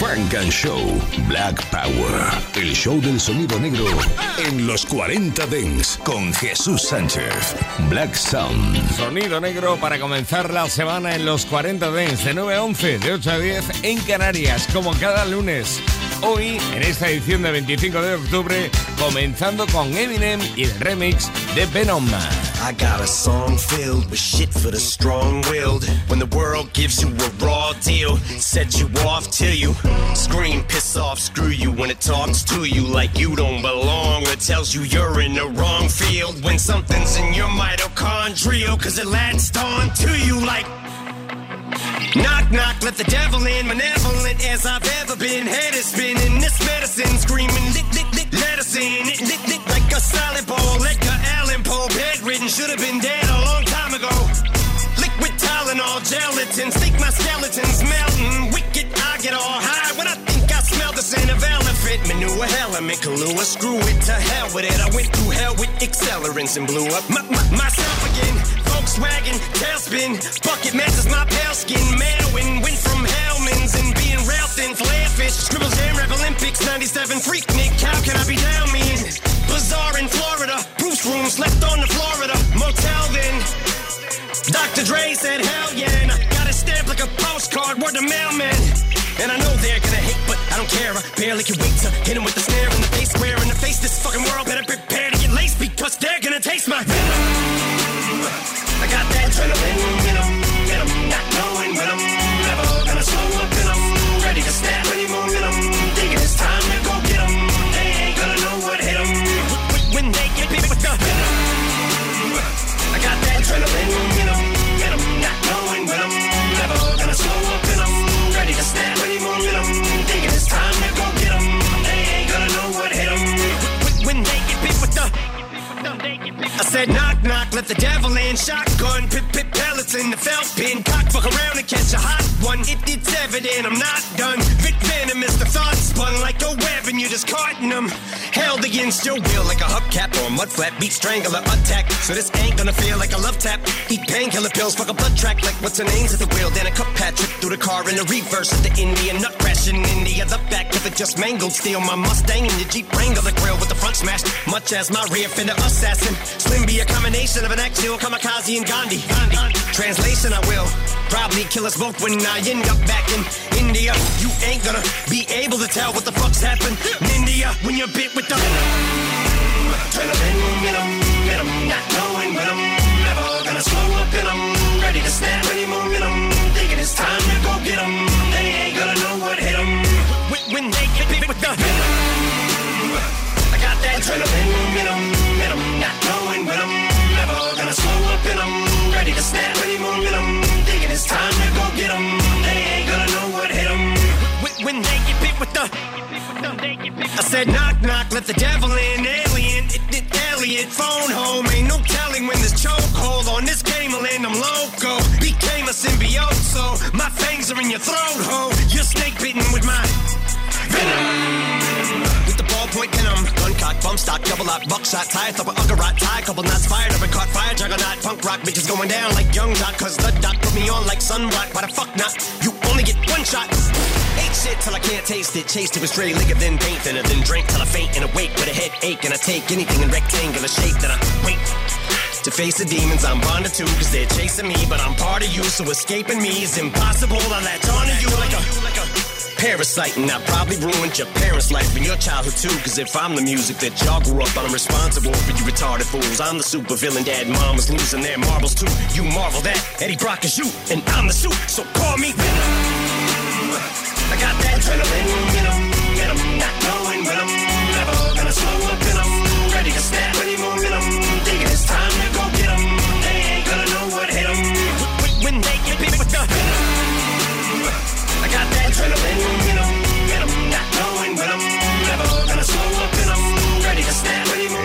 Funk and Show Black Power. El show del sonido negro en los 40 Dents con Jesús Sánchez. Black Sound. Sonido negro para comenzar la semana en los 40 Dents de 9 a 11, de 8 a 10 en Canarias, como cada lunes. Hoy, en esta edición de 25 de octubre, comenzando con Eminem y el remix de Venom. I got a song filled with shit for the strong-willed. When the world gives you a raw deal, set you off till you scream, piss off, screw you. When it talks to you like you don't belong, or tells you you're in the wrong field. When something's in your mitochondrial, cause it latched on to you like Knock, knock, let the devil in. Malevolent as I've ever been. Head is spinning. This medicine screaming. Let us in. It lick, lick like a solid ball. Edgar Allan Poe. Bedridden. Should have been dead a long time ago. Liquid Tylenol. Gelatin. Think my skeleton's melting. Wicked. I get all high when I think I smell the scent of elephant. Manure element. Kahlua. Screw it to hell with it. I went through hell with accelerants and blew up my, my, myself again. Volkswagen, tailspin, bucket matches my pale skin. Mailwin, went from rail thin, fish. Scribble Jam, Rap Olympics, 97, Freaknik, how can I be down mean? Bazaar in Florida, Bruce room, slept on the Florida motel then. Dr. Dre said, hell yeah, and I got it stamped like a postcard, word to mailman. And I know they're gonna hate, but I don't care. I barely can wait to hit 'em with the the devil in. Shotgun, pip pip pellets in the felt bin. Cock fuck around and catch a hot one. It, it's evident I'm not done. And you're just carting them. Held against your will like a hubcap or a mud flap. Beat strangler attack. So this ain't gonna feel like a love tap. Eat painkiller pills, fuck a blood track like what's her name's at the wheel. Then a cup pat trip through the car in the reverse at the Indian nut crash in the other back of it just mangled. Steal my Mustang and your Jeep Wrangler the grill with the front smashed. Much as my rear fender assassin. Slim be a combination of an actual kamikaze and Gandhi. Gandhi. Translation, I will probably kill us both when I end up back in India. You ain't gonna be able to tell what the fuck's happened in India when you're bit with the in 'em, in 'em, not knowing when I'm never gonna slow up in 'em. Ready to snap any momentum, thinking it's time to go get 'em. They ain't gonna know what hit 'em when, when they get bit with the I got that adrenaline in 'em, in not knowing when I'm never gonna slow up in 'em. Ready to snap I said knock knock, let the devil in, alien, it, Elliot, phone home, ain't no telling when this chokehold on this game will end. I'm loco, became a symbiote, so my fangs are in your throat, ho. You're snake bitten with my venom. With the ballpoint venom, gun cock, bump stock, double lock, buckshot, tie, throw a uggerot, tie, couple knots fired up and caught fire, juggernaut, punk rock, bitches going down like young doc, cause the doc put me on like sunblock. Why the fuck not? You only get one shot. Shit till I can't taste it. Chased it with stray liquor, then paint thinner, then drink till I faint and awake with a headache. And I take anything in rectangular shape that I wait. To face the demons I'm bonded to, cause they're chasing me, but I'm part of you, so escaping me is impossible. I latch onto you like a, parasite, and I probably ruined your parents' life and your childhood too. Cause if I'm the music that y'all grew up on, I'm responsible for you retarded fools. I'm the super villain, dad, mom was losing their marbles too. You marvel that Eddie Brock is you, and I'm the suit, so call me Venom.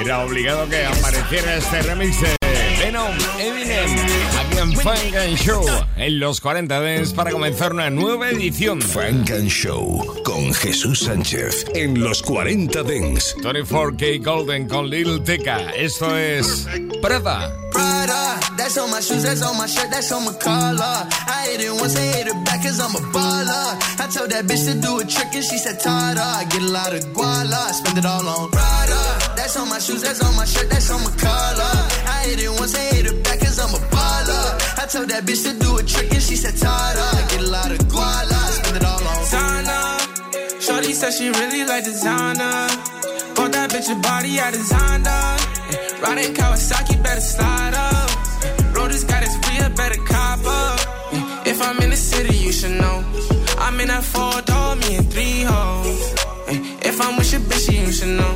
Era obligado que apareciera este remix de Venom, en Funk and Show, en los 40 Dents para comenzar una nueva edición. Funk and Show con Jesús Sánchez en los 40 Dents. 24K Golden con Lil Teca. Esto es Prada. Prada, that's on my shoes, that's on my shirt, that's on my collar. I hit it once, I hit it back cause I'm a baller. I told that bitch to do a trick and she said, Tada, I get a lot of guala, spend it all on Prada. That's on my shoes, that's on my shirt, that's on my collar. I hit it once, I hit it I'm a baller. I told that bitch to do a trick and she said, Tada, I get a lot of guala, spend it all on Zana. Shorty said she really like designer. Bought that bitch a body I designed her. Riding Kawasaki, better slide up. Road got his real, better cop up. If I'm in the city, you should know. I'm in that four door, me and three hoes. If I'm with your bitch, you should know.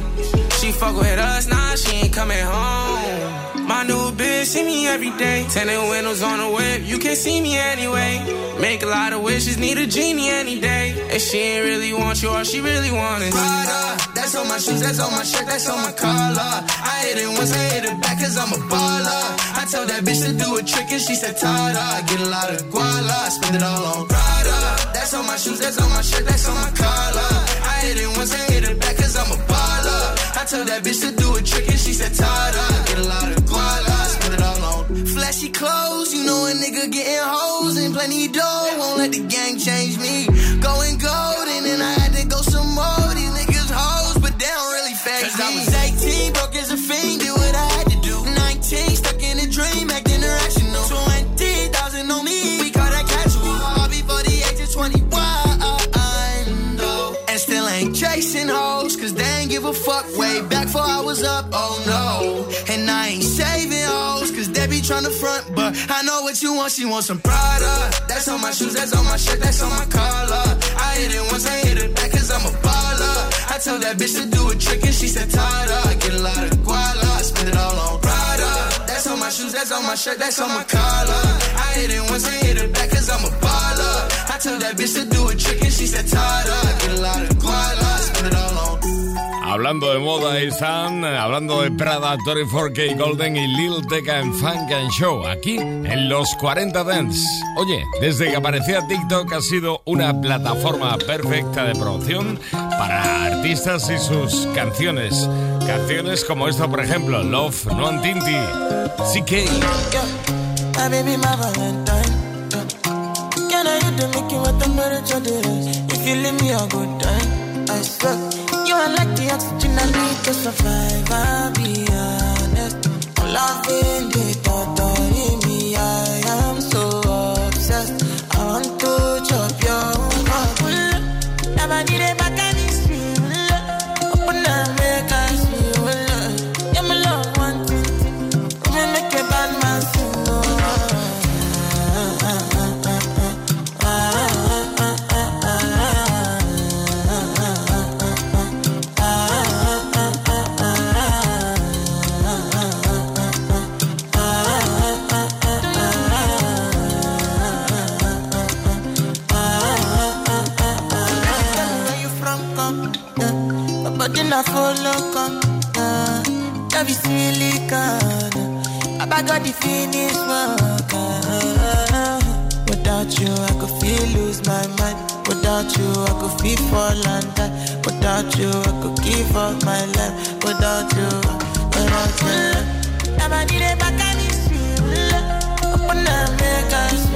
She fuck with us, nah, she ain't coming home. My new bitch see me every day. Tinted windows on the whip, you can't see me anyway. Make a lot of wishes, need a genie any day. And she ain't really want you, all she really want is. That's on my shoes, that's on my shirt, that's on my collar. I hit it once, I hit it back cause I'm a baller. I told that bitch to do a trick and she said, Tada. I get a lot of guala, spend it all on Prada. That's on my shoes, that's on my shirt, that's on my collar. I hit it once, I hit it back cause I'm a told that bitch to do a trick and she said, Tada. Get a lot of guala, spend it all on flashy clothes. You know a nigga getting hoes and plenty dough. Won't let the gang change me. Going golden a fuck way back before I was up, oh no. And I ain't saving hoes, cause they be trying to front, but I know what you want, she wants some Prada. That's on my shoes, that's on my shirt, that's on my collar. I hit it once, I hit it back cause I'm a baller. I told that bitch to do a trick and she said, Tada. Get a lot of guala, spend it all on Prada. That's on my shoes, that's on my shirt, that's on my collar. I hit it once, I hit it back cause I'm a baller. I told that bitch to do a trick and she said, Tada. Get a lot of guala, Hablando de moda, están hablando de Prada, Tori 4K Golden y Lil Tecca en Funk and Show, aquí en los 40 Dance. Oye, desde que aparecía TikTok ha sido una plataforma perfecta de promoción para artistas y sus canciones. Canciones como esta, por ejemplo, Love, Non Tinti, CK. You are like the oxygen I need to survive. I'll be honest. Loving the Follow, come. Uh, is really good. I got the finish work. Without you, I could feel lose my mind. Without you, I could feel fall and die. Without you, I could give up my life. Without you, without you. Never need it back and it's real. Open up, make us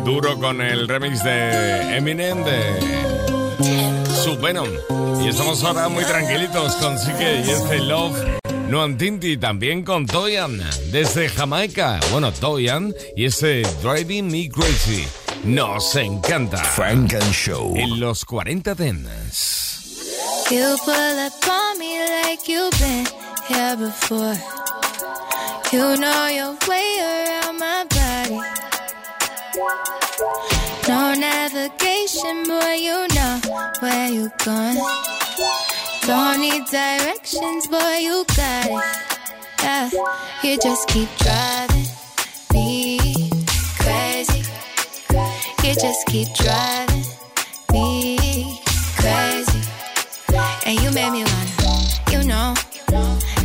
duro con el remix de Eminem de su Venom. Y estamos ahora muy tranquilitos con CK y este Love Noam Tinti también con Toyan desde Jamaica. Bueno, Toyan y ese Driving Me Crazy. Nos encanta. Frank and Show. En los 40 Dents. You pull up on me like you've been here before. You know your way No navigation, boy, you know where you going. Don't need directions, boy, you got it. Yeah, you just keep driving me crazy. You just keep driving me crazy. And you made me wanna, you know,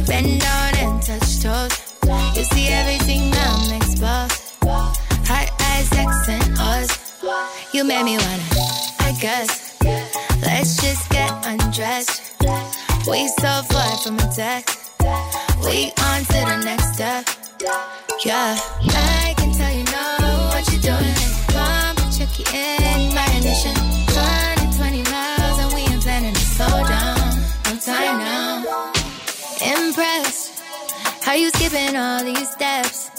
bend down You made me wanna, I guess. Let's just get undressed. We so far from a text. We on to the next step. Yeah, I can tell you know what you're doing. Come and check you in my ignition. 120 miles and we ain't planning to slow down. No time now. Impressed. How you skipping all these steps?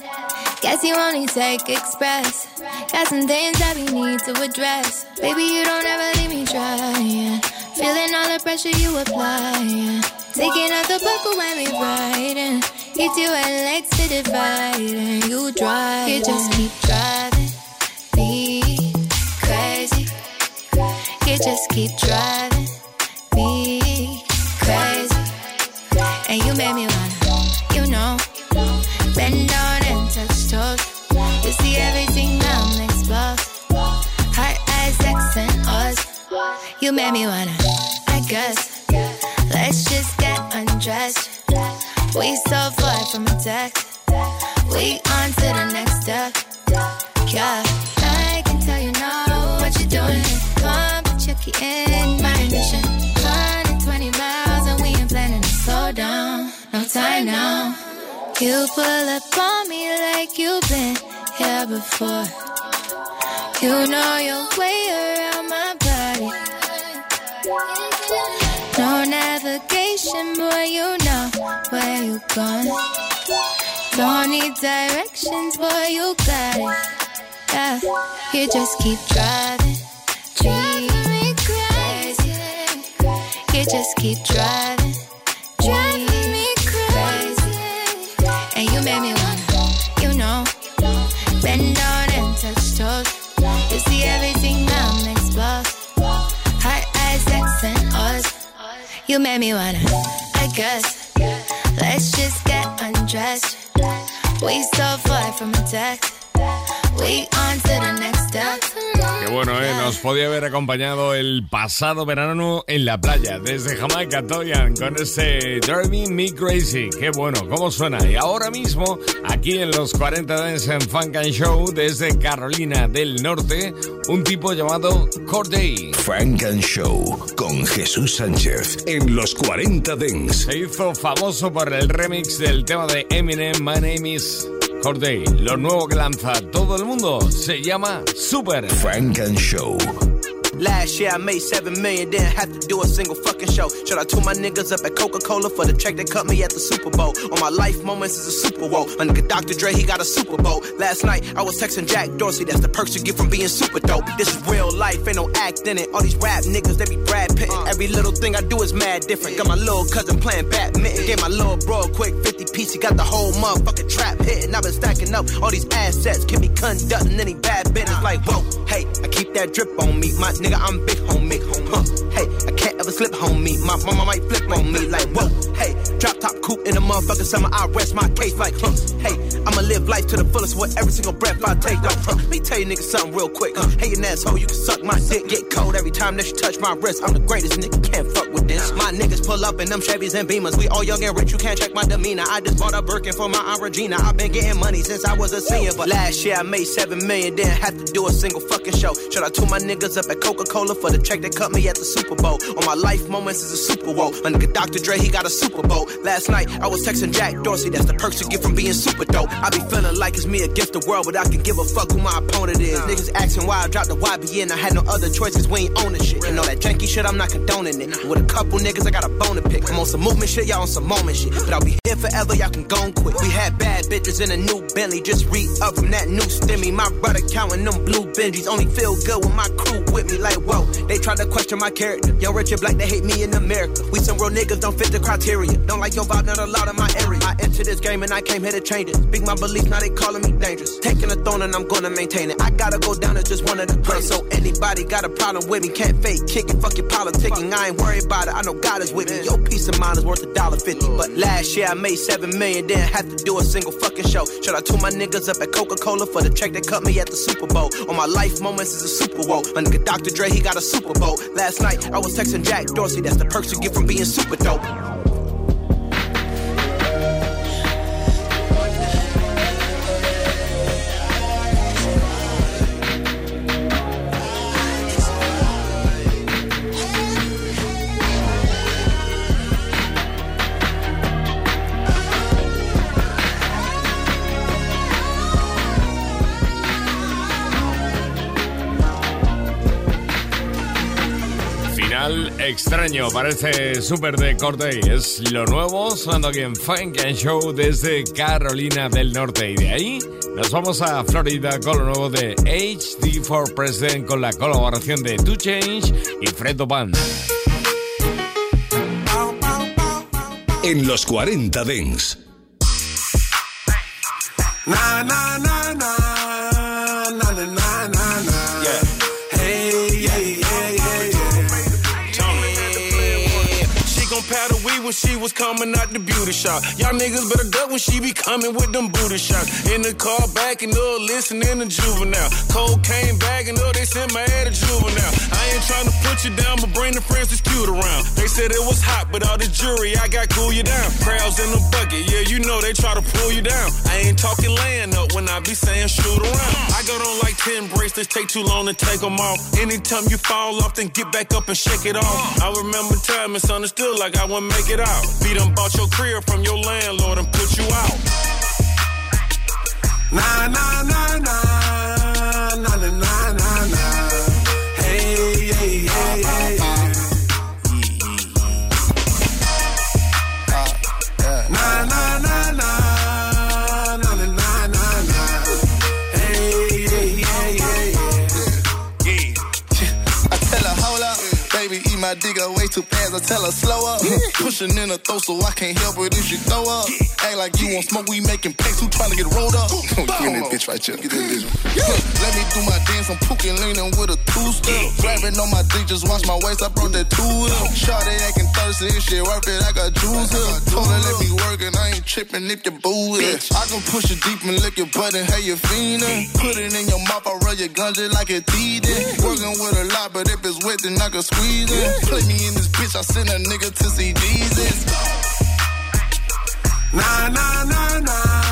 Guess you only take express. Got some things that we need to address. Baby, you don't ever leave me trying. Feeling all the pressure you apply. Taking out the buckle when we riding. Hit you at legs to divide. And you drive. You just keep driving me crazy. You just keep driving You made me wanna, I guess. Let's just get undressed. We so far from a text. We on to the next step. Yeah, I can tell you know what you're doing. Come check you in my ignition. 120 miles and we ain't planning to slow down. No time now. You pull up on me like you've been here before. You know your way around navigation, boy, you know where you going. Don't need directions, boy, you got it. Yeah, you just keep driving, driving me crazy. You just keep driving You made me wanna, I guess. Let's just get undressed. We so far from a text. We on to the next step. Qué bueno, ¿eh? Nos podía haber acompañado el pasado verano en la playa, desde Jamaica, Toyan, con ese Driving Me Crazy. Qué bueno, cómo suena. Y ahora mismo, aquí en los 40 Dance en Funk and Show, desde Carolina del Norte, un tipo llamado Corday. Frank and Show con Jesús Sánchez en los 40 Dance. Se hizo famoso por el remix del tema de Eminem, My Name is Corday. Lo nuevo que lanza todo el mundo se llama Super. Frank and Show. Last year I made seven million, didn't have to do a single fucking show. Shout out to my niggas up at Coca Cola for the check that cut me at the Super Bowl. All my life moments is a Super Bowl. My nigga Dr. Dre, he got a Super Bowl. Last night I was texting Jack Dorsey, that's the perks you get from being super dope. This is real life, ain't no act in it. All these rap niggas, they be Brad Pitt. Uh. Every little thing I do is mad different. Got my little cousin playing badminton. Gave my little bro a quick 50 piece, he got the whole motherfucking trap hitting. I've been stacking up all these assets, can be conducting any bad business. Like, whoa, hey, I keep that drip on me. My nigga, I'm big homie. Huh, hey, I can't ever slip homie. My mama might flip on me. Like, whoa, hey, drop top coupe in the motherfucking summer. I rest my case like, huh, hey, I'ma live life to the fullest with every single breath I take. Though, huh, let me tell you niggas something real quick. Uh, hey, an asshole, you can suck my dick. Get cold every time that you touch my wrist. I'm the greatest nigga, can't fuck with this. My niggas pull up in them Chevys and Beamers. We all young and rich, you can't check my demeanor. I just bought a Birkin for my Aunt Regina. I've been getting money since I was a senior. But last year I made seven million, didn't have to do a single fucking show. Shout out to my niggas up at Coca Cola for the check that cut me at the Super Bowl. All my life moments is a Super Bowl. My nigga Dr. Dre, he got a Super Bowl. Last night I was texting Jack Dorsey, that's the perks you get from being super dope. I be feeling like it's me against the world, but I can give a fuck who my opponent is. Niggas asking why I dropped the YBN, I had no other choices, we ain't owning shit. And all that janky shit, I'm not condoning it. With a couple niggas, I got a bone to pick. I'm on some movement shit, y'all on some moment shit. But I'll be here forever, y'all can go and quit. We had bad bitches in a new Bentley, just re up from that new stimmy. My brother counting them blue Benjis, only feel good when my crew with me. Like, whoa, they try to question my character. Yo, and black, they hate me in America. We some real niggas, don't fit the criteria. Don't like your vibe, not a lot in my area. I entered this game and I came here to change it. Speak my beliefs, now they calling me dangerous. Taking a throne and I'm gonna maintain it. I gotta go down as just one of the greats. So anybody got a problem with me, can't fake, kick it, fuck your politicking. I ain't worried about it, I know God is with me. Your peace of mind is worth a dollar fifty. But last year I made seven million, didn't have to do a single fucking show. Should I told my niggas up at Coca Cola for the check that cut me at the Super Bowl? On my life moments is a Super Bowl. My nigga Dr. Dre, he got a Super Bowl. Last night I was texting Jack Dorsey, that's the perks you get from being super dope. Extraño parece súper de corte y es lo nuevo sonando aquí en Funk and Show desde Carolina del Norte y de ahí nos vamos a Florida con lo nuevo de HD4 President con la colaboración de Two Change y Fredo Band. En los 40 Dents. when she was coming out the beauty shop. Y'all niggas better duck when she be coming with them booty shots. In the car backing up, listening to juvenile. Cocaine bagging up, they sent my head to juvenile. I ain't trying to put you down, but bring the friends that's cute around. They said it was hot, but all the jury, I got cool you down. Crowds in the bucket, yeah, you know they try to pull you down. I ain't talking laying up when I be saying shoot around. I got on like 10 bracelets, take too long to take them off. Anytime you fall off, then get back up and shake it off. I remember time misunderstood like I wouldn't make it out. Beat them bought your crib from your landlord and put you out. Nah, nah, nah, nah, nah, nah, nah, nah, nah. Hey, hey, hey, hey. Nah, nah, nah, nah, nah, nah, nah, nah. Hey, hey, hey, hey, yeah. I tell her, hold up, baby, eat my dick way too fast. I tell her, slow up. Pushing in her throat, so I can't help it if she throw up. Act like you want smoke, we making packs, who trying to get rolled up? Get in that bitch right here. Get in bitch. Let me do my dance, I'm pooking, leaning with a two-step. Grabbing on my dick, just watch my waist, I brought that two up. Shawty acting thirsty, this shit worth it, I got juice up. Told her let me work and I ain't tripping if your boo it. I can push it deep and lick your butt and hey, you fiendin'. Put it in your mouth, I rub your gun just like a teething. Working with a lot, but if it's wet, then I can squeeze it. Play me in this bitch, I send a nigga to see Jesus. Nah, nah, nah, nah,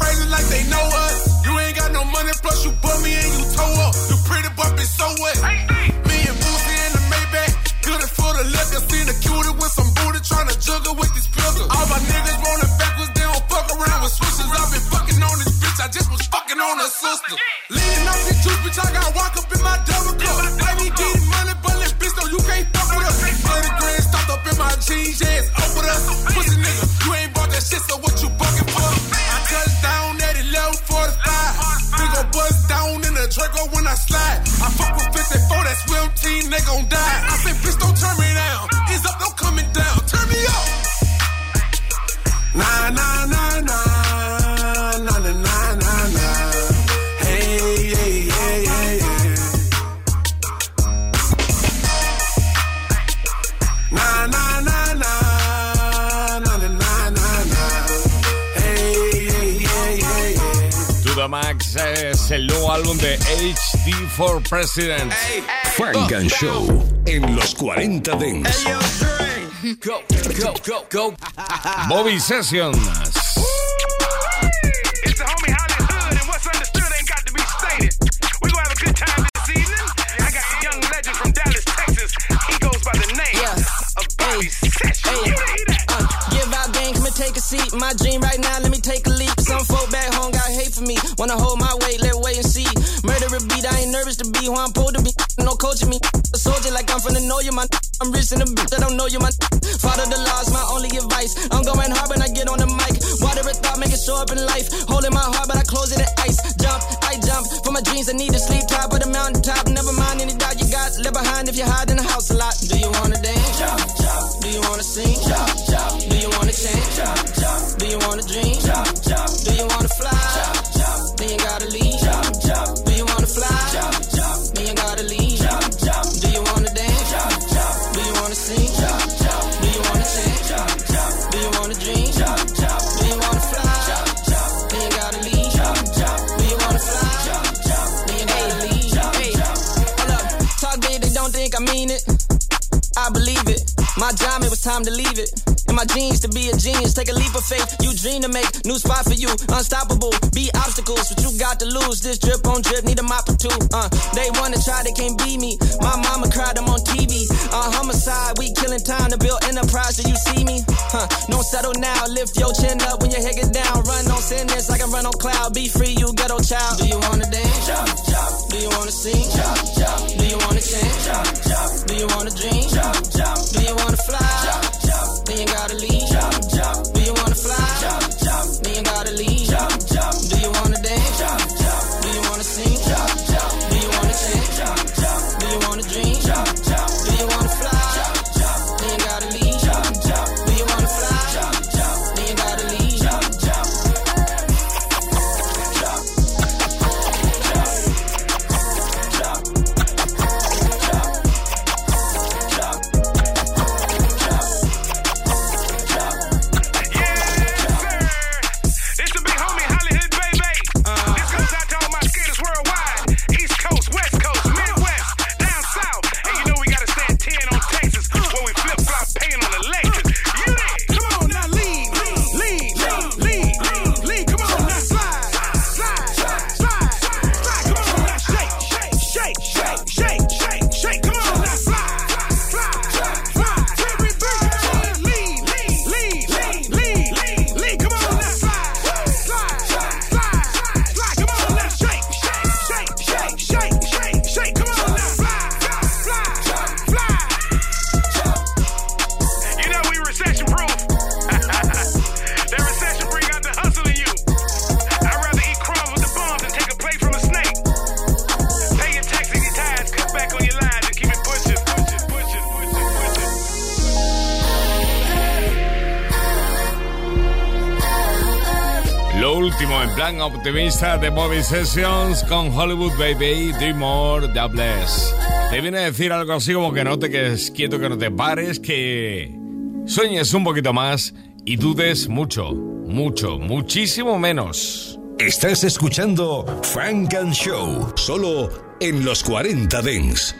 crazy like they know us. You ain't got no money, plus you bum me and. You President. Hey, Funk and Show. En los 40 Dents. Hey, Bobby Session In the bitch, I don't know you, my new spot for you, unstoppable. Be obstacles, what you got to lose. This drip on drip, need a mop or two. Uh, they wanna try, they can't beat me. My mama cried, I'm on TV. Uh, homicide, we killing time to build enterprise. Do you see me? Huh? Don't settle now, lift your chin up when your head get down. Run on sentence, I run on cloud. Be free, you ghetto child. Do you wanna dance? Jump, jump. Do you wanna sing? Optimista de Bobby Sessions con Hollywood Baby, Dream More, Doubles. Te viene a decir algo así como que no te quedes quieto, que no te pares, que sueñes un poquito más y dudes mucho, mucho, muchísimo menos. Estás escuchando Frank and Show, solo en los 40 Dents.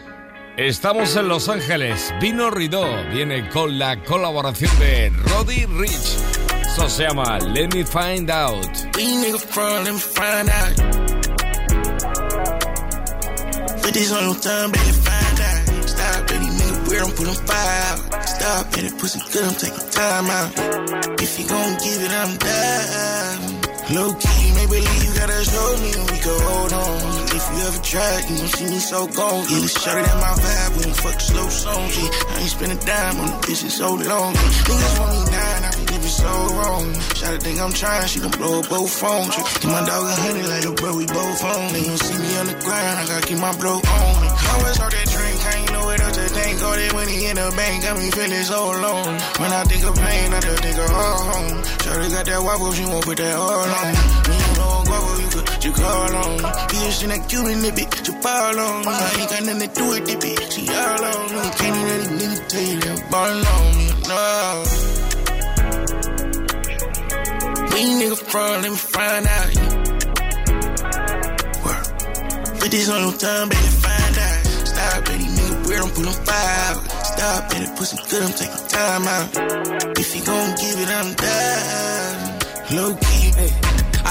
Estamos en Los Ángeles. Vino Ridó viene con la colaboración de Roddy Rich. Se Let Me Find Out. These niggas front, let me find out. Put this your time, baby, find out. Stop, baby, nigga, weird, I'm putting fire out. Stop, baby, pussy good, I'm taking time out. If you gon' give it, I'm down. Low key, maybe you gotta show me we can hold on. If you ever tried, you gon' see me so gone. Yeah, shorty at my vibe, we don't fuck slow songs. Yeah, I ain't spend a dime on the bitch in so long. Niggas want me nine, so wrong. Shawty think I'm trying, she gon' blow up both phones. Give my dog a honey like a bro, we both on. They gon' see me on the ground, I gotta keep my bro on. me. Always heard that drink, I ain't know what else to think. It when he in the bank, got me feeling so alone. When I think of pain, I just think of home. Shawty got that wobble, she won't put that all on. When you know guapo, you could, you call on. Bitch in that Cuban nip it, you fall on. I ain't got nothing to do with it, bitch. She all on me. Can't even let a nigga tell you that ball on me, no. We nigga front, let me find out. Word. Put this on your time, baby, find out. Stop, baby, nigga, weird, I'm putting out. Stop, baby, pussy good, I'm taking time out. If you gon' give it, I'm down. Low key,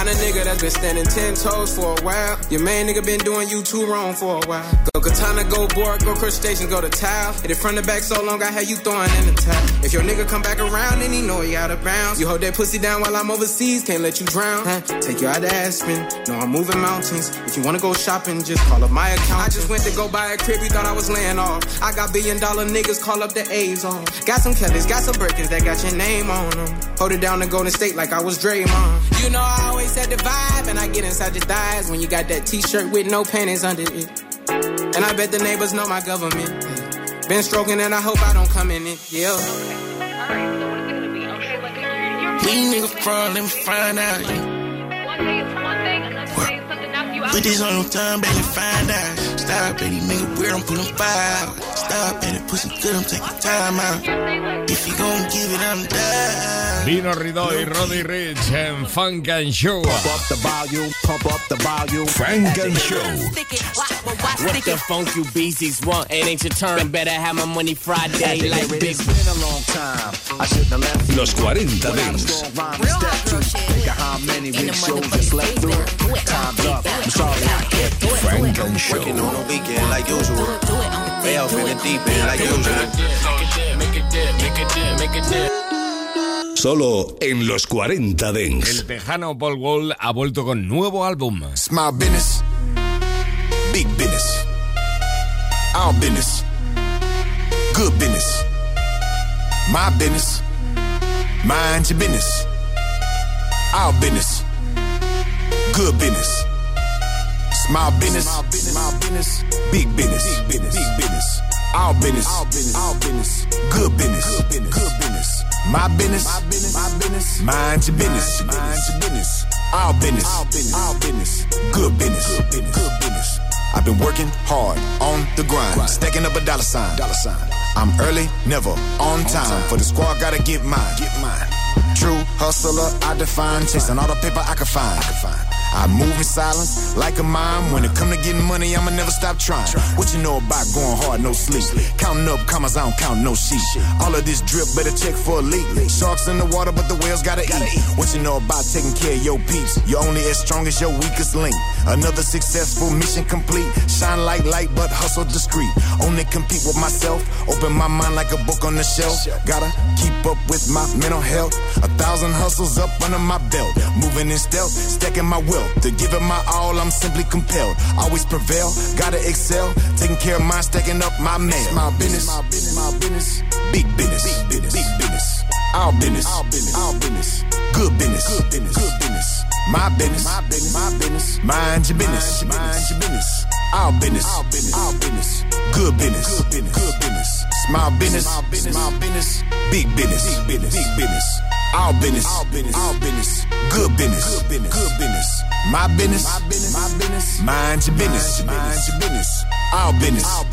I'm a nigga that's been standing ten toes for a while. Your main nigga been doing you too wrong for a while. Go katana, go board, go crustacean, go to towel. Hit it front to back so long, I had you throwing in the towel. If your nigga come back around, then he know he out of bounds. You hold that pussy down while I'm overseas, can't let you drown. Huh? Take you out to Aspen, no I'm moving mountains. If you wanna go shopping, just call up my account. I just went to go buy a crib, you thought I was laying off. I got billion dollar niggas, call up the A's on. Got some Kellys, got some Birkins that got your name on them. Hold it down to Golden State like I was Draymond. You know I always had the vibe, and I get inside your thighs when you got that t-shirt with no panties under it. And I bet the neighbors know my government. Been stroking and I hope I don't come in it. Yeah. These niggas fraud, let me find out. Put this on your time, baby, find out. Stop, baby, nigga weird, I'm pulling fire out. Stop, baby, pussy good, I'm taking time out. If you gon' give it, I'm down. Bino Rideaux y Roddy Ricch en Funk and Show. Pump up the volume, pump up the volume. Funk and Show. What the funk you beasties want? It ain't your turn. Better have my money Friday like big. It's been a long time. I shouldn't have left. Los 40 Dance. Strong rhyme to step to. Think of how many weak shows just left through. Time's up. I'm sorry. Funk and Show. Working on a weekend like usual. Way off in the deep end like usual. Solo en los 40 El Dents. tejano Paul Wall ha vuelto con nuevo álbum. Small business, big business, our business, good business, my business, mind your business, our business, good business, small business, small business, big business, big business, big business, our business, our business, our business, good business, good business, good business. My business, my business, my business, mind your business, mind your business. Our business, our business, our business, good business, good business, good business. I've been working hard on the grind, stacking up a dollar sign, dollar sign. I'm early, never on time. For the squad, gotta get mine, get mine. True hustler, I define, chasing all the paper I can find. I can find. I move in silence like a mime. When it come to getting money, I'ma never stop trying. What you know about going hard, no sleep? Counting up commas, I don't count no sheep. All of this drip, better check for a leak. Sharks in the water, but the whales gotta eat. What you know about taking care of your peeps? You're only as strong as your weakest link. Another successful mission complete. Shine like light, but hustle discreet. Only compete with myself. Open my mind like a book on the shelf. Gotta keep up with my mental health. A thousand hustles up under my belt. Moving in stealth, stacking my wealth. To give it my all, I'm simply compelled. Always prevail, gotta excel. Taking care of mine, stacking up my mail. My business, my business, my business. Big business, big business, big business. Our business, our business, our business. Good business, good business, good business. My business, my business, my business. Mind your business, mind your business. Our business, our business, our business. Good business, good business, good business, small business, small business. Big business, big business, big business. Our business, All business, our business. Good business, good business, good business. My business, my business, my business. Mind your business, mind your business. Our business, our business, our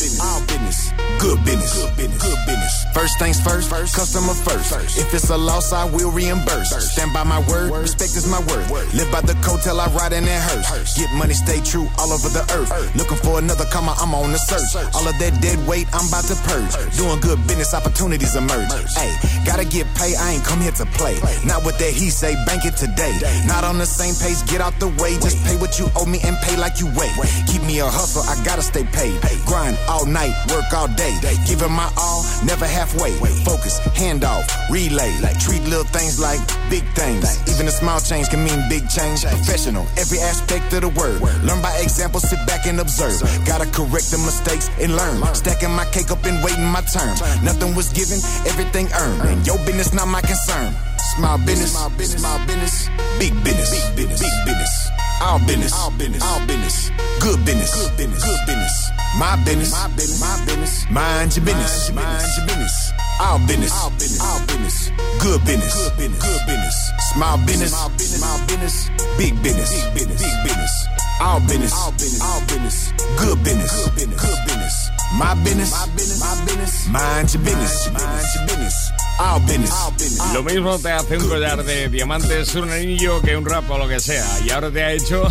business. Good business, good business, good business. First things first, first customer first. If it's a loss, I will reimburse. Stand by my word, respect is my word. Live by the code till I ride in that hearse. Get money, stay true all over the earth. Looking for another comma, I'm on the search. All of that dead weight, I'm about to purge. Doing good business, opportunities emerge. Hey, gotta get paid, I ain't come here to play. Not what that he say, bank it today. Not on the same page, get out the way. Just pay what you owe me and pay like you weigh. Keep me a hustle, I gotta stay paid. Grind all night, work all day. Giving my all, never halfway. Focus, handoff, relay. Treat little things like big things. Even a small change can mean big change. Professional, every aspect of the word. Learn by example, sit back and observe. Gotta correct the mistakes and learn. Stacking my cake up and waiting my turn. Nothing was given, everything earned. And your business not my concern. Small business, small business, small business. Big business, big business, big business. Our business, our business, our business. Good business, good business, good business. My business, my business, my business. Mind your business, mind your business. Our business, our business, our business. Good business, good business, good business. Small business, small business, small business. Big business, big business, big business. Our business, our business, our business. Good business, good business, good business. My business, my business, my business. Mind your business, mind your business. Our business, our business. Lo mismo te hace un collar de diamantes, un anillo que un rap o lo que sea. Y ahora te ha hecho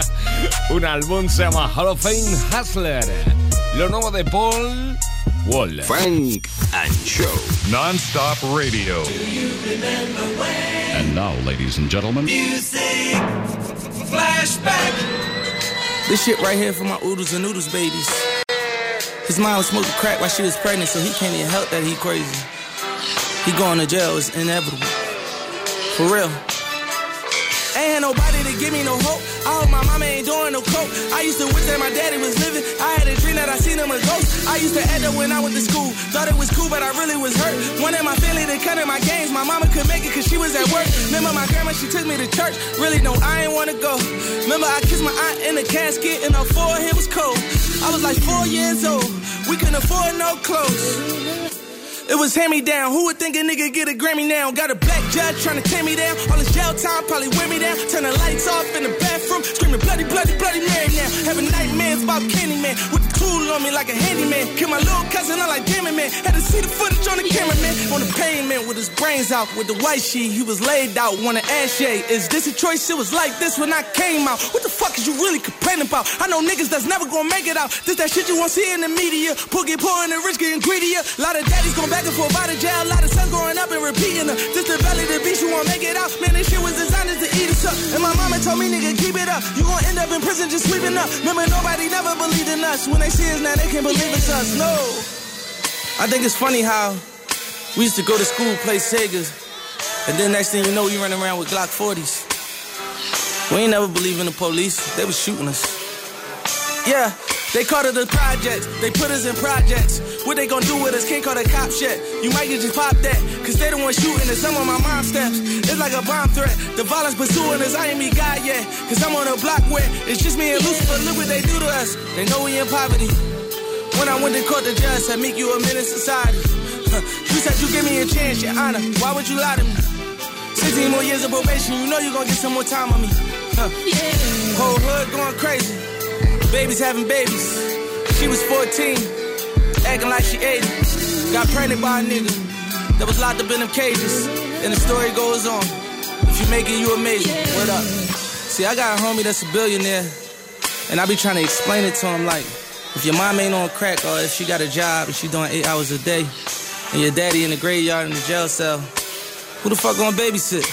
un álbum, se llama Hall of Fame Hustler. Lo nuevo de Paul Wall. Frank and Show. Non-stop radio. And now, ladies and gentlemen, You big flashback. This shit right here for my oodles and noodles babies. His mom was smoking crack while she was pregnant, so he can't even help that he crazy. He going to jail, is inevitable. For real. Ain't had nobody to give me no hope. I hope my mama ain't doing no coke. I used to wish that my daddy was living. I had a dream that I seen him a ghost. I used to act up when I went to school. Thought it was cool, but I really was hurt. Wanted my family to cut in my games. My mama could make it cause she was at work. Remember my grandma, she took me to church. Really, no, I ain't wanna go. Remember I kissed my aunt in the casket and her forehead was cold. I was like four years old. We couldn't afford no clothes. It was hand me down. Who would think a nigga get a Grammy now? Got a black judge trying to tear me down. All this jail time probably wear me down. Turn the lights off in the bathroom. Screaming bloody, bloody, bloody Mary now. Having nightmares about Candyman. With the tool on me like a handyman. Kill my little cousin, I like Damon Man. Had to see the footage on the cameraman. On the pavement with his brains out. With the white sheet, he was laid out. Wanna ash Is this a choice? It was like this when I came out. What the fuck is you really complaining about? I know niggas that's never gonna make it out. This that shit you won't see in the media. Poor get poor and the rich getting greedier. A lot of daddies going back and forth out of jail. A lot of sons growing up and repeating them. Just the the beast, you won't make it out. Man, this shit was designed to eat us up. And my mama told me, nigga, keep it up. You gon' end up in prison just up. Remember, nobody never believed in us. When they see us now, they can't believe it's us. No. I think it's funny how we used to go to school, play Segas, and then next thing you know, you run around with Glock 40s. We ain't never believe in the police. They was shooting us. Yeah, they called it the projects. They put us in projects. What they gonna do with us? Can't call the cops yet. You might get just pop that. Cause they the one shooting us. Some of my mom steps. It's like a bomb threat. The violence pursuing us. I ain't me God yet. Cause I'm on a block where it's just me and Lucifer. Look what they do to us. They know we in poverty. When I went to court, the judge said, Make you a menace society. You said you give me a chance, your honor. Why would you lie to me? 16 more years of probation. You know you gonna get some more time on me. Huh. Yeah. Whole hood going crazy. Babies having babies. She was 14, acting like she 80. Got pregnant by a nigga that was locked up in them cages. And the story goes on. If you make it, you amazing. What up? See, I got a homie that's a billionaire. And I be trying to explain it to him like, if your mom ain't on crack or if she got a job and she doing eight hours a day, and your daddy in the graveyard in the jail cell, who the fuck gonna babysit?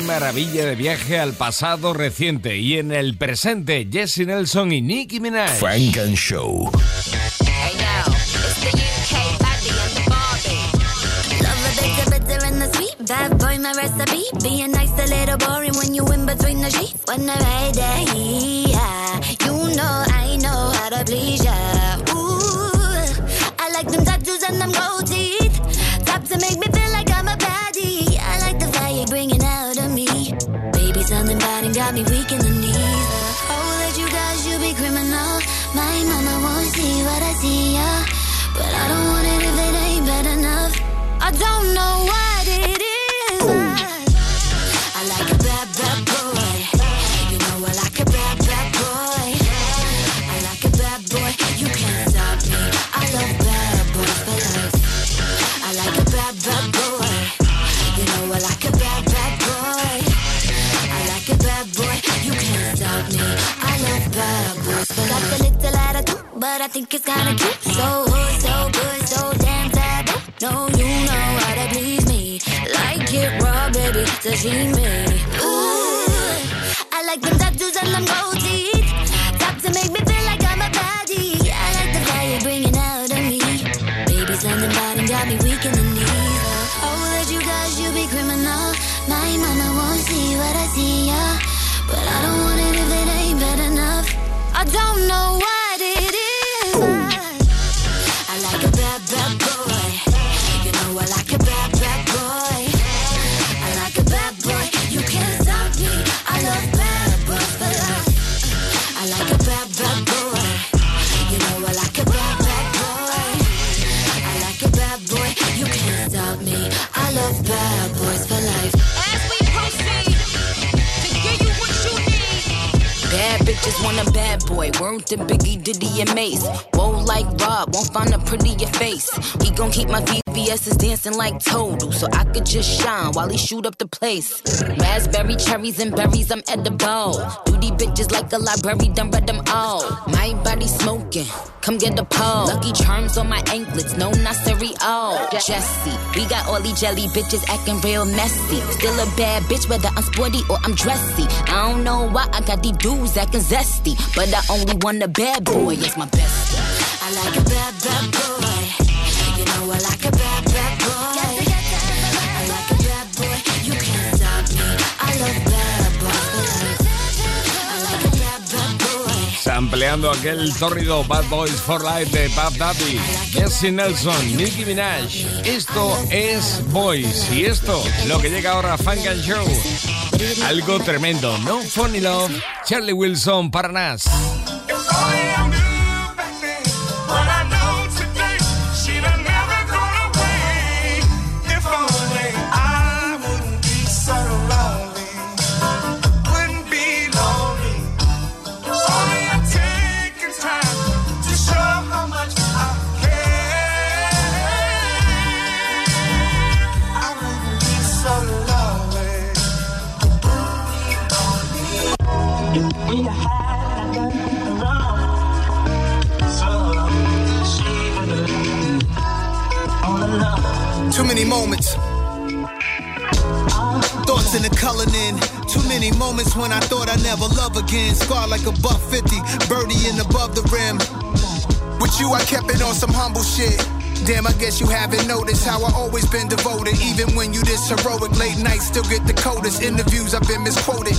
Maravilla de viaje al pasado reciente y en el presente Jesse Nelson y Nicki Minaj. Frank and Show. Bad boy, my recipe. Being nice, a little boring when you in between the sheets. When I ride that, yeah. You know, I know how to please ya. Ooh, I like them tattoos and them gold teeth. Top to make me feel got me weak in the knees. Oh, that you guys, you be criminal. My mama won't see what I see, yeah. But I don't want it if it ain't bad enough. I don't know what think it's kinda cute. So hood, so good, so damn taboo. No, you know how to please me. Like it raw, baby, sashimi. Ooh, I like them tattoos and them gold teeth. Top to make me feel like I'm a baddie. I like the fire bringing out of me. Baby, something and got me weak in the knees. Oh, that you guys, you be criminal. My mama won't see what I see, yeah. But I don't want it if it ain't bad enough. I don't know what boy. To Biggie, Diddy, and Mase. Whoa, like Rob, won't find a prettier face. He gon' keep my VVS's dancing like Total, so I could just shine while he shoot up the place. Raspberry, cherries, and berries, I'm edible. Duty bitches like a library, done read them all. My body smoking, come get the pole. Lucky charms on my anklets, no not cereal. Jesse, we got all these jelly bitches acting real messy. Still a bad bitch, whether I'm sporty or I'm dressy. I don't know why I got these dudes acting zesty, but I only want a bad boy, it's my best. I like a bad, bad boy. You know I like a bad, bad boy. I like a bad boy. You can't stop me. I love bad boys. I like a bad, bad boy. Sampleando aquel tórrido Bad Boys for Life de Puff Daddy, Jesy Nelson, Nicki Minaj. Esto es Boys y esto, lo que llega ahora a Funk and Show. Algo tremendo, No Phony Love, Charlie Wilson para Nas. Moments. Thoughts in the coloring. Too many moments when I thought I'd never love again. Scar like a buck 50, birdie in above the rim. With you, I kept it on some humble shit. Damn, I guess you haven't noticed how I always been devoted. Even when you this heroic, late nights still get the coldest. Interviews, I've been misquoted.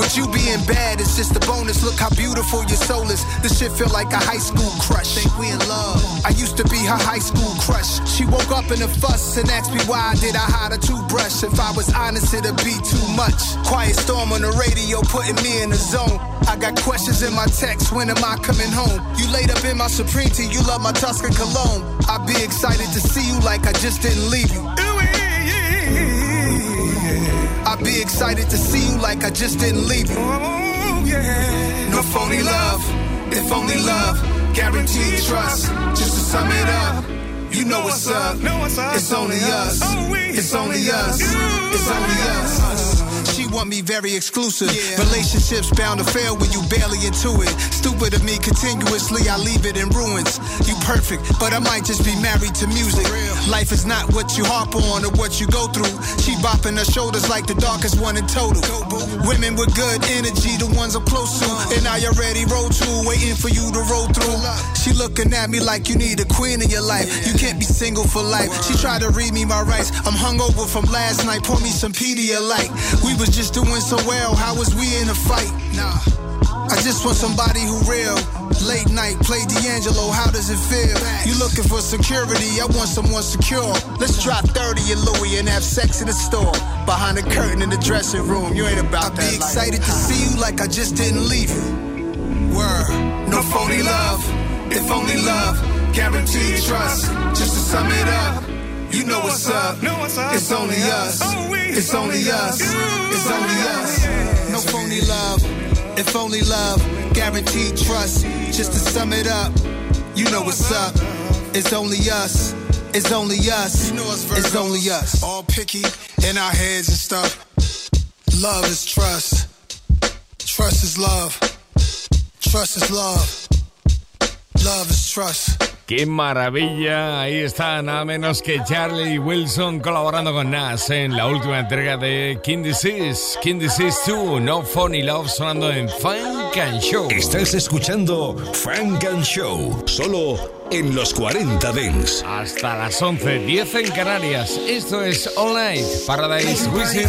With you being bad, it's just a bonus. Look how beautiful your soul is. This shit feel like a high school crush. Think we in love. I used to be her high school crush. She woke up in a fuss and asked me why did I hide a toothbrush. If I was honest, it'd be too much. Quiet storm on the radio, putting me in the zone. I got questions in my text. When am I coming home? You laid up in my Supreme tea. You love my Tuscan cologne. I'd be excited to see you like I just didn't leave you. Be excited to see you like I just didn't leave you. No phony love, if only love, guaranteed trust. Just to sum it up, you know what's up. It's only us. It's only us. It's only us. She want me very exclusive. Relationships bound to fail when you barely into it. Stupid of me, continuously I leave it in ruins. You perfect, but I might just be married to music. Life is not what you harp on or what you go through. She bopping her shoulders like the darkest one in total. Women with good energy, the ones I'm close to. And I already roll to, waiting for you to roll through. She looking at me like you need a queen in your life. You can't be single for life. She tried to read me my rights. I'm hungover from last night. Pour me some Pedialyte. We was just doing so well. How was we in a fight? Nah. I just want somebody who real. Late night, play D'Angelo, how does it feel? You looking for security, I want someone secure. Let's drop 30 in Louis and have sex in the store. Behind the curtain in the dressing room, you ain't about I'd that. be excited to see you like I just didn't leave you. Word, no phony love, if only love, guaranteed trust. Just to sum it up, you know what's up. It's only us. Oh, it's only us. It's only us. No phony love. If only love, guaranteed trust. Just to sum it up, you know what's up. It's only us. It's only us. It's only us. All picky in our heads and stuff. Love is trust. Trust is love. Trust is love. Love is trust. ¡Qué maravilla! Ahí está nada menos que Charlie Wilson colaborando con Nas en la última entrega de King Disease. King Disease 2, No Funny Love sonando en Funk and Show. Estás escuchando Funk and Show, solo en los 40 Dents. Hasta las 11, 10 en Canarias. Esto es All Night Paradise Wishing.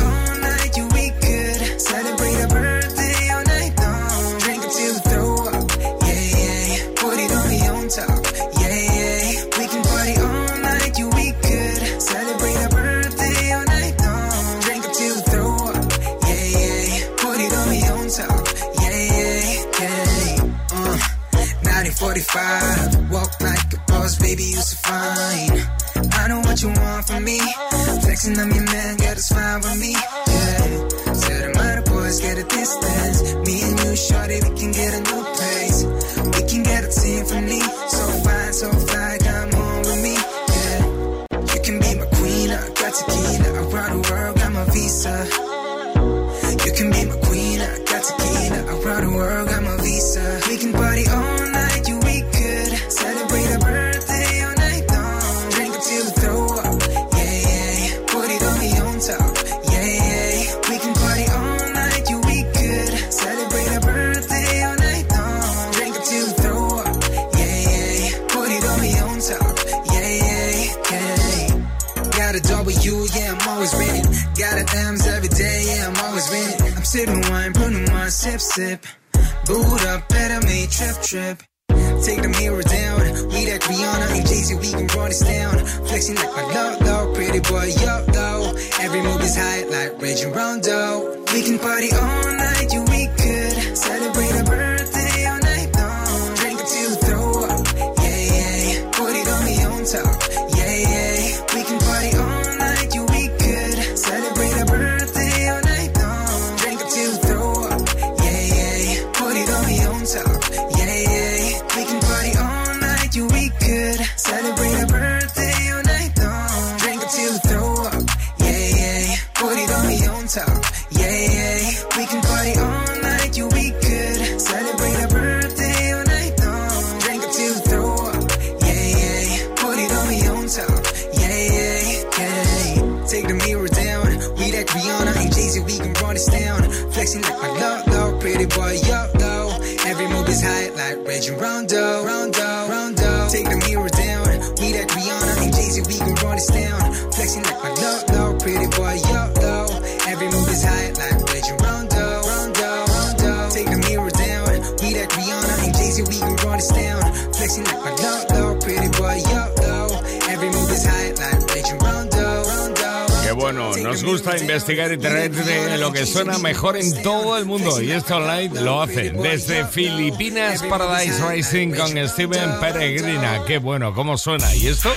Gusta investigar y traerte lo que suena mejor en todo el mundo. Y esto Light lo hace desde Filipinas Paradise Racing con Steven Peregrina. Qué bueno, cómo suena. ¿Y esto?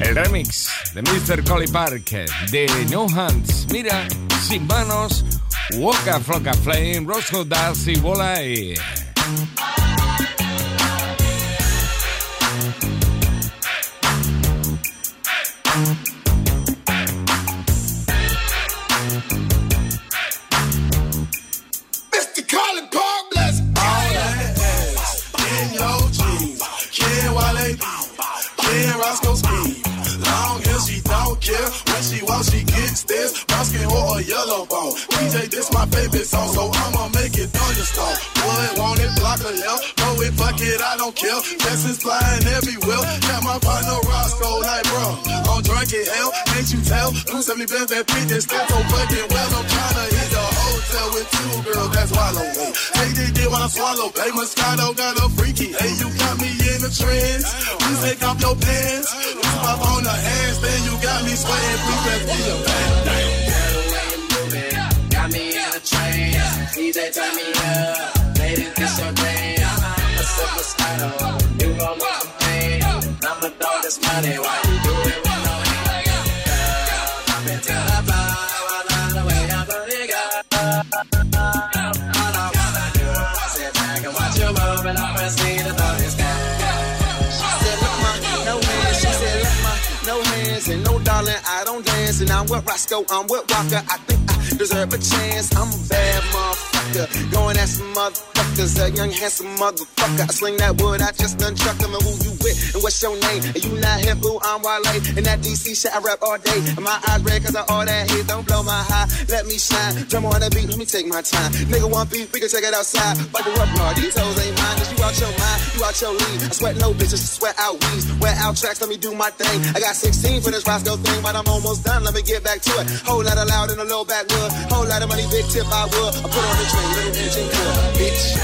El remix de Mr. Collie Park de No Hands. Mira, sin manos, Waka Flocka Flame, Roscoe Darcy, Bola y. a yellow. DJ, this my favorite song, so I'ma make it thunderstorm. Would want it, block a left. Go it, fuck it, I don't care. Blessings flying everywhere. Got my partner Roscoe like, bro. I'm drunk in hell, can't you tell? 270 bands that beat this stand so fucking well. I'm tryna hit the hotel with two girls, that's wallow me. Take this dick while I swallow. Hey, Moscato got a freaky. Hey, you got me in the trends. We take off your pants. Pop on the hands, then you got me sweating. Please let's be a man. Got me in a trance. DJ turn me up. Ladies, this your dance. What's up, Moscato? You gon' want some pain. I'ma throw this money while you do it with no hand. Girl, drop it to the floor. I love the way I'm putting it. All I wanna do is sit back and watch you move and I'ma see the thought is She said, look my, no hands. She said, look my, no hands. And no darling, I don't And I'm with Roscoe, I'm with Waka. I think I deserve a chance. I'm a bad motherfucker. Going at some motherfuckers. A young, handsome motherfucker. I sling that wood, I just done truck them. And who you with? And what's your name? And you not hip, boo, I'm Wale. And that DC shit, I rap all day. And my eyes red cause I all that hate. Don't blow my high, let me shine. Drum on the beat, let me take my time. Nigga want beef, we can take it outside. Fuck it up, these hoes ain't mine. Cause you out your mind, you out your league. I sweat no bitches, I sweat out weeds. Wear out tracks, let me do my thing. I got 16 for this Roscoe thing, but I'm almost done. Let me get back to it. Whole lot of loud in a low backwood. Whole lot of money, big tip, I would. I put on the train, little engine bitch.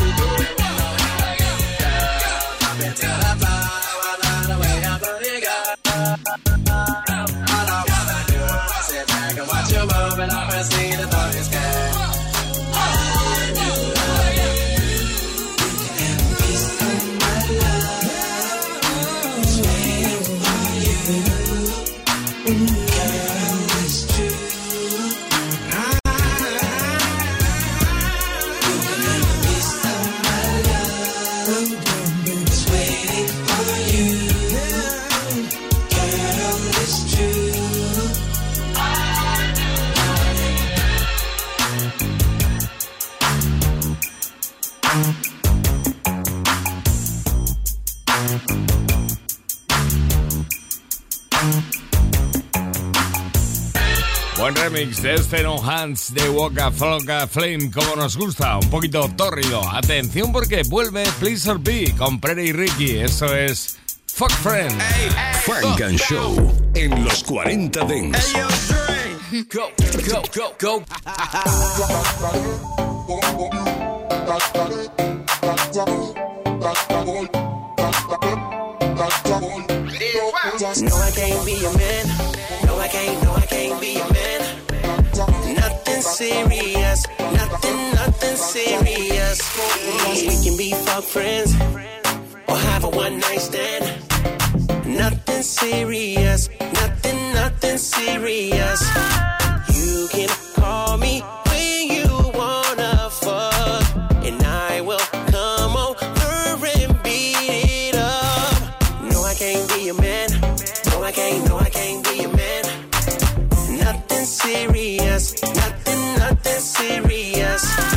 remix de este No Hands de Waka Flocka Flame, como nos gusta, un poquito tórrido. Atención porque vuelve Please or Be con Prairie y Ricky. Eso es Fuck Friend. Frank and Show en los 40 Dents. Go, go, go, go. No, I can't be a man. No, I can't, no, I can't be a man. Nothing serious. Nothing, nothing serious. We can be fuck friends or have a one night stand. Nothing serious. Nothing, nothing serious. You can call me serious.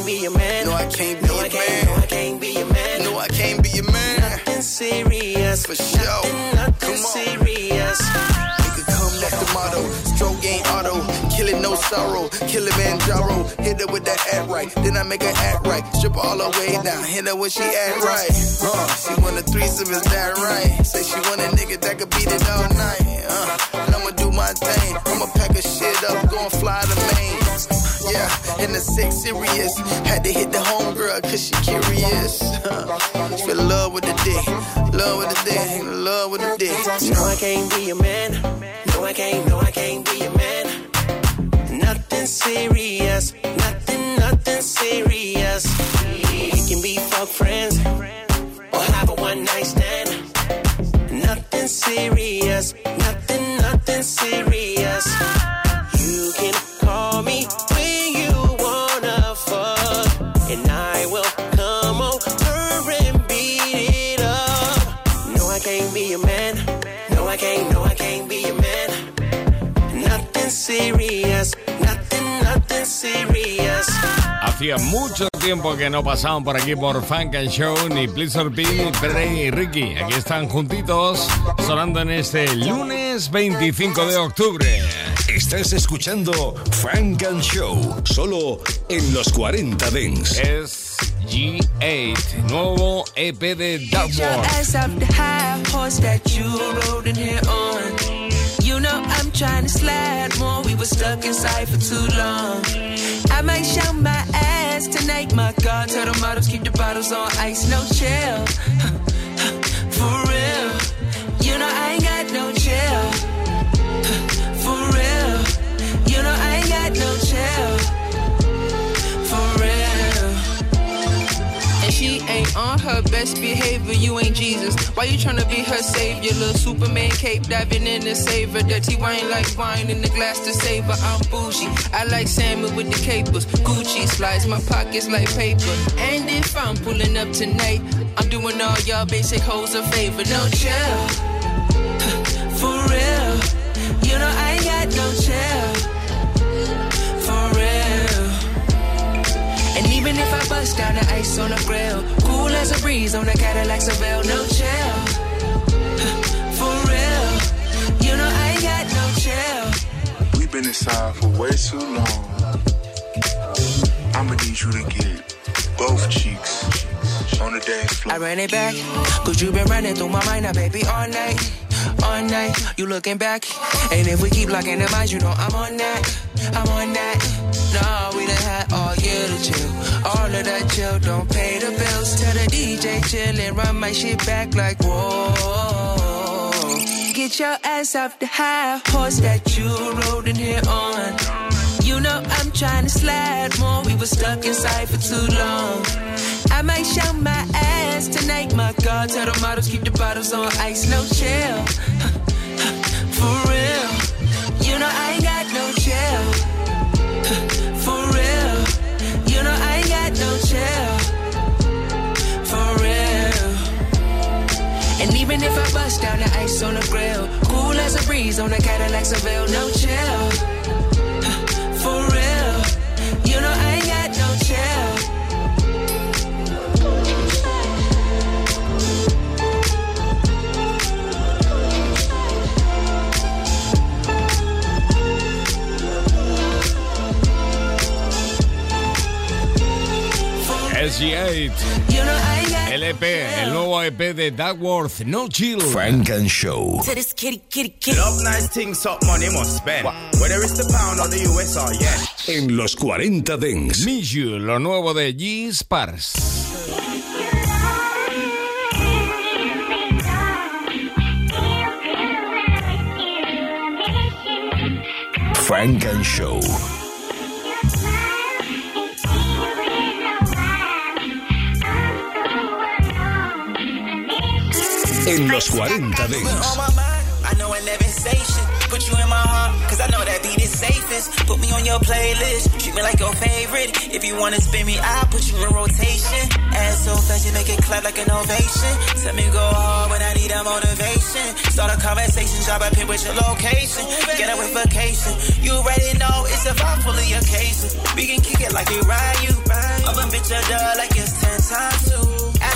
Can't be a man. No, I can't be No, a I can't. man. No, I can't be a man. No, I can't be a man. Nothing serious. For sure. Nothing, nothing serious. Nigga, come off the motto. Stroke ain't auto. Kill it, no sorrow. Kill it, Manjaro. Hit her with that act right. Then I make her act right. Strip her all the way down. Hit her when she act right. Uh, she want a threesome, is that right? Say she want a nigga that could beat it all night. Uh, and I'ma do my thing. I'ma pack her shit up. Go and fly to Maine. Yeah, and the sex serious. Had to hit the homegirl cause she curious. Fell in love with the dick. Love with the dick. Love with the dick. No, I can't be a man. No, I can't. No, I can't be a man. Nothing serious. Nothing, nothing serious. We can be fuck friends or have a one night stand. Nothing serious. Nothing, nothing serious. Serious. Nothing, nothing serious. Hacía mucho tiempo que no pasaban por aquí por Funk and Show, ni Pleasure P, ni Prey y Ricky. Aquí están juntitos, sonando en este lunes 25 de octubre. Estás escuchando Funk and Show, solo en los 40 Dents. Es G8, nuevo EP de Duckworth. Know I'm trying to slide more. We were stuck inside for too long. I might show my ass tonight. My God, tell the models keep the bottles on ice, no chill. For real, you know I ain't got no on her best behavior, you ain't Jesus. Why you tryna be her savior? Little Superman cape diving in save her. Dirty wine like wine in the glass to save her. I'm bougie. I like salmon with the capers. Gucci slides my pockets like paper. And if I'm pulling up tonight, I'm doing all y'all basic hoes a favor. No chill. For real. You know I ain't got no chill. If I bust down the ice on the grill, cool as a breeze on the Cadillac Seville, no chill. For real, you know I ain't got no chill. We've been inside for way too long. I'ma need you to get both cheeks on the dance floor. I ran it back, cause you been running through my mind now, baby, all night. All night, you looking back. And if we keep locking the eyes, you know I'm on that. I'm on that. No, we done had all year to chill. All of that chill, don't pay the bills. Tell the DJ chill and run my shit back like whoa. Get your ass off the high horse that you rode in here on. You know I'm trying to slide more. We were stuck inside for too long. I might show my ass tonight. My God, tell the models keep the bottles on ice, no chill. For real, you know I ain't got no chill. For real, you know I ain't got no chill. For real. And even if I bust down the ice on the grill, cool as a breeze on a Cadillac Seville, no chill. You know I ain't got no chill. SG8. EP, el nuevo EP de Duckworth, No Chill. Funk and Show. To this kitty, kitty, kitty. Love nice things, up money must spend. Whether it's the pound or the US or yen. En los 40 Dents. Miss You, lo nuevo de G Spars. Funk and Show. En los 40 on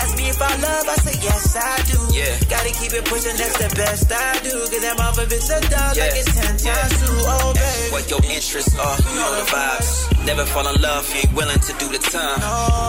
Ask me if I love, I say yes I do. Yeah. Gotta keep it pushing, that's the best I do. Cause that mother bitch a dub Yeah. like it's 10 times two. Oh, baby. What your interests are, you know the vibes. Never fall in love, you ain't willing to do the time.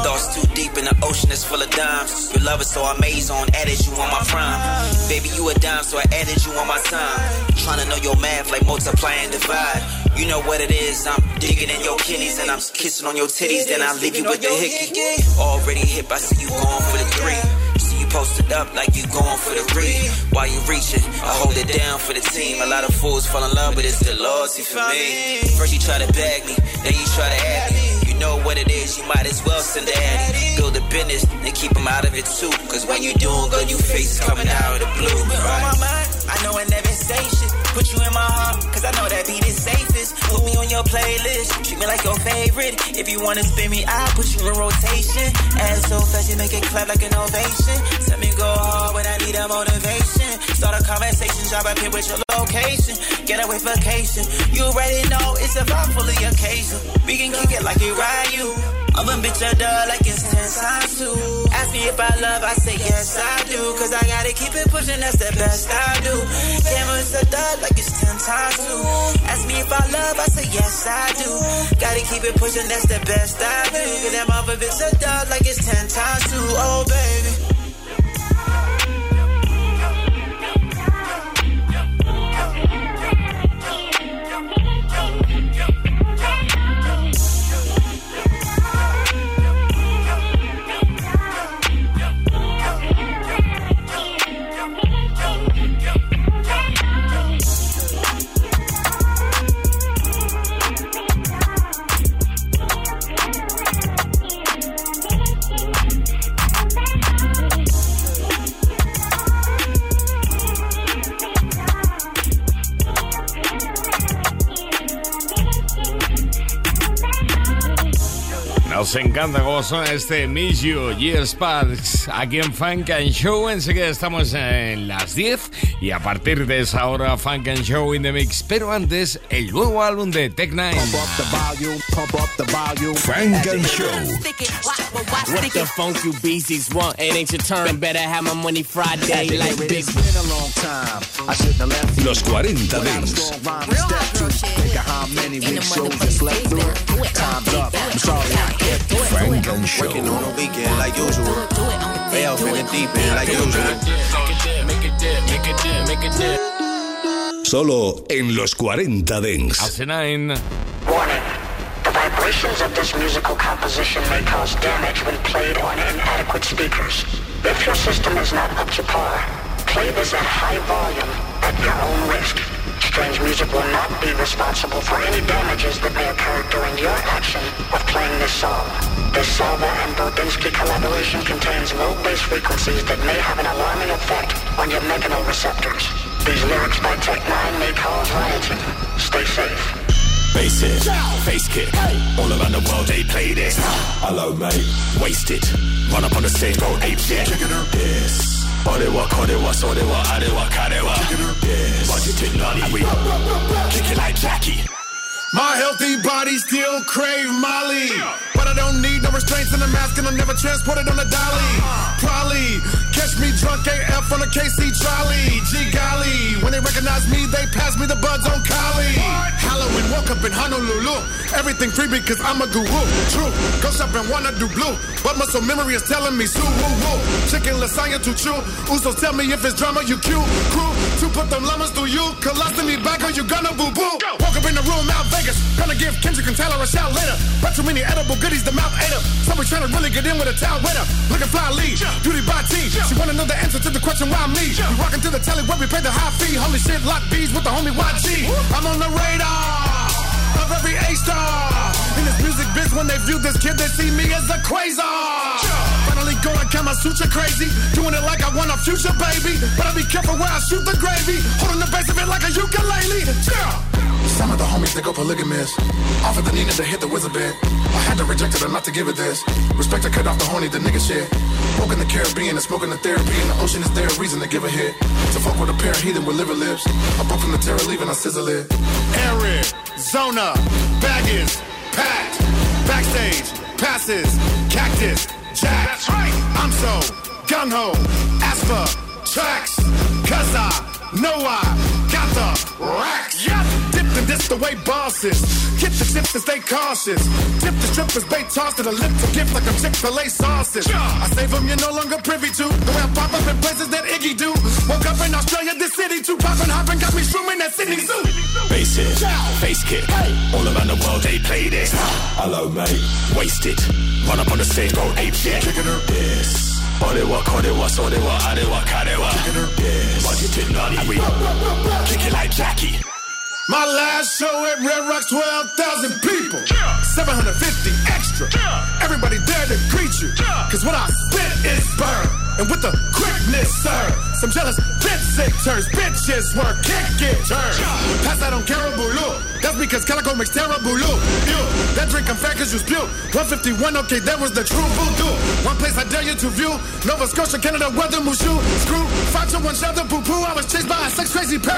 Thoughts too deep in the ocean is full of dimes. Your love is so amazing, added you on my prime. Baby, you a dime, so I added you on my time. Trying to know your math like multiply and divide. You know what it is, I'm digging in your kidneys and I'm kissing on your titties, then I leave you with the hickey. Already hip, I see you going for the three. See you posted up like you going for the read. While you reaching, I hold it down for the team. A lot of fools fall in love, but it's the loyalty for me. First you try to bag me, then you try to add me. You know what it is, you might as well send a addy. Build a business and keep them out of it too. Cause when you doing good, you faces coming out of the blue. on my Right? mind. I know I never say shit. Put you in my heart, cause I know that be the safest. Put me on your playlist. Treat me like your favorite. If you wanna spin me, I'll put you in rotation. Ass so fast, you make it clap like an ovation. Tell me go hard when I need a motivation. Start a conversation, drop a pin with your location. Get away vacation. You already know it's a vibe for the occasion. We can kick it like it ride you. I'm a bitch a dog like it's 10 times two. Ask me if I love, I say yes I do. Cause I gotta keep it pushing, that's the best I do. Cameras a dog like it's 10 times two. Ask me if I love, I say yes I do. Gotta keep it pushing, that's the best I do. Cause that mother bitch a dog like it's 10 times two. Oh baby. Nos encanta cómo suena este Miss You, Past, aquí en Funk and Show. Enseguida estamos en las 10 y a partir de esa hora Funk and Show in the Mix. Pero antes, el nuevo álbum de Tech Nine. Funk and Show. What the funk you beasties want? It ain't your turn. Better have my money Friday like big. Los 40 Dents. Frank and Show. Working on a weekend like usual. Way off in the deep end like usual. Solo en los 40 Dance. Hace nine. Warning. The vibrations of this musical composition may cause damage when played on inadequate speakers. If your system is not up to par, play this at high volume at your own risk. Strange Music will not be responsible for any damages that may occur during your action of playing this song. This Salva and Burbinsky collaboration contains low bass frequencies that may have an alarming effect on your mechanoreceptors. These lyrics by Tech N9ne may cause rioting. Stay safe. Face it, face kick. All around the world they play this. Hello, mate. Waste it. Run up on the stage, go ape shit. は Orewa, korewa, sorewa, arewa, karewa. Yes. Budgeting nani. We kick it like Jackie. My healthy body still crave Molly. But I don't need no restraints in the mask, and I'm never transported on a dolly. Probably catch me drunk AF on a KC trolley. Gee golly, when they recognize me, they pass me the buds on Collie. Halloween, woke up in Honolulu. Everything free because I'm a guru. True, go shop and wanna do blue. But muscle memory is telling me sue woo woo. Chicken lasagna too chew. Usos tell me if it's drama, you cute. Crew, to put them llamas through you. Colostomy back or you gonna boo boo. Woke up in the room out Vegas. Gonna give Kendrick and Taylor a shout later. But too many edible goodies, the mouth ate up. So we trying to really get in with a towel wetter. Look at fly lead, beauty by T. She wanna know the answer to the question why me. We walking to the telly where we pay the high fee. Holy shit, lock bees with the homie YG. I'm on the radar of every A star. In this music biz, when they view this kid, they see me as a quasar. Finally going Kama Sutra crazy. Doing it like I want a future baby. But I be careful where I shoot the gravy. Holding the base of it like a ukulele. Some of the homies think go polygamous. Offered the Nina to hit the wizard bed. I had to reject it or not to give it this. Respect to cut off the horny, the nigga shit. Woke in the Caribbean and smoking the therapy. In the ocean is there a reason to give a hit. To fuck with a pair of heathen with liver lips. I broke from the terror leaving, I sizzle it. Arizona, baggage, packed. Backstage, passes, cactus, jack. That's right. I'm so gung ho, as for tracks. Cause I know I got the racks. Yep Dipped and this the way bosses. Hit the tips and stay cautious. Tip the strippers, bait tossed to the lip to gift like a Chick-fil-A sausage. I save them, you're no longer privy to. The way I pop up in places that Iggy do. Woke up in Australia, this city, too. Poppin' hoppin', got me shrooming that Sydney Zoo. Bass it, face kick. All around the world they play this. Hello, mate. Waste it. Run up on the stage, go ape shit. This. 俺はこれはそれはあれは彼は Yes. Budgeted naughty. We kick it like Jackie. my last show at Red Rocks, 12,000 people. 750 extra. Everybody there to greet you. Cause what I spit is burn. and with the quickness, sir. Some jealous sick turns, bitches work, kick it, turn. Pass that on Caribou That's because Calico makes terrible look. Ew, that drink I'm fat cause you spew. 151, okay, that was the true voodoo. One place I dare you to view. Nova Scotia, Canada, weather, Mushu. Screw, five to one shelter, poo poo. I was chased by a sex crazy pair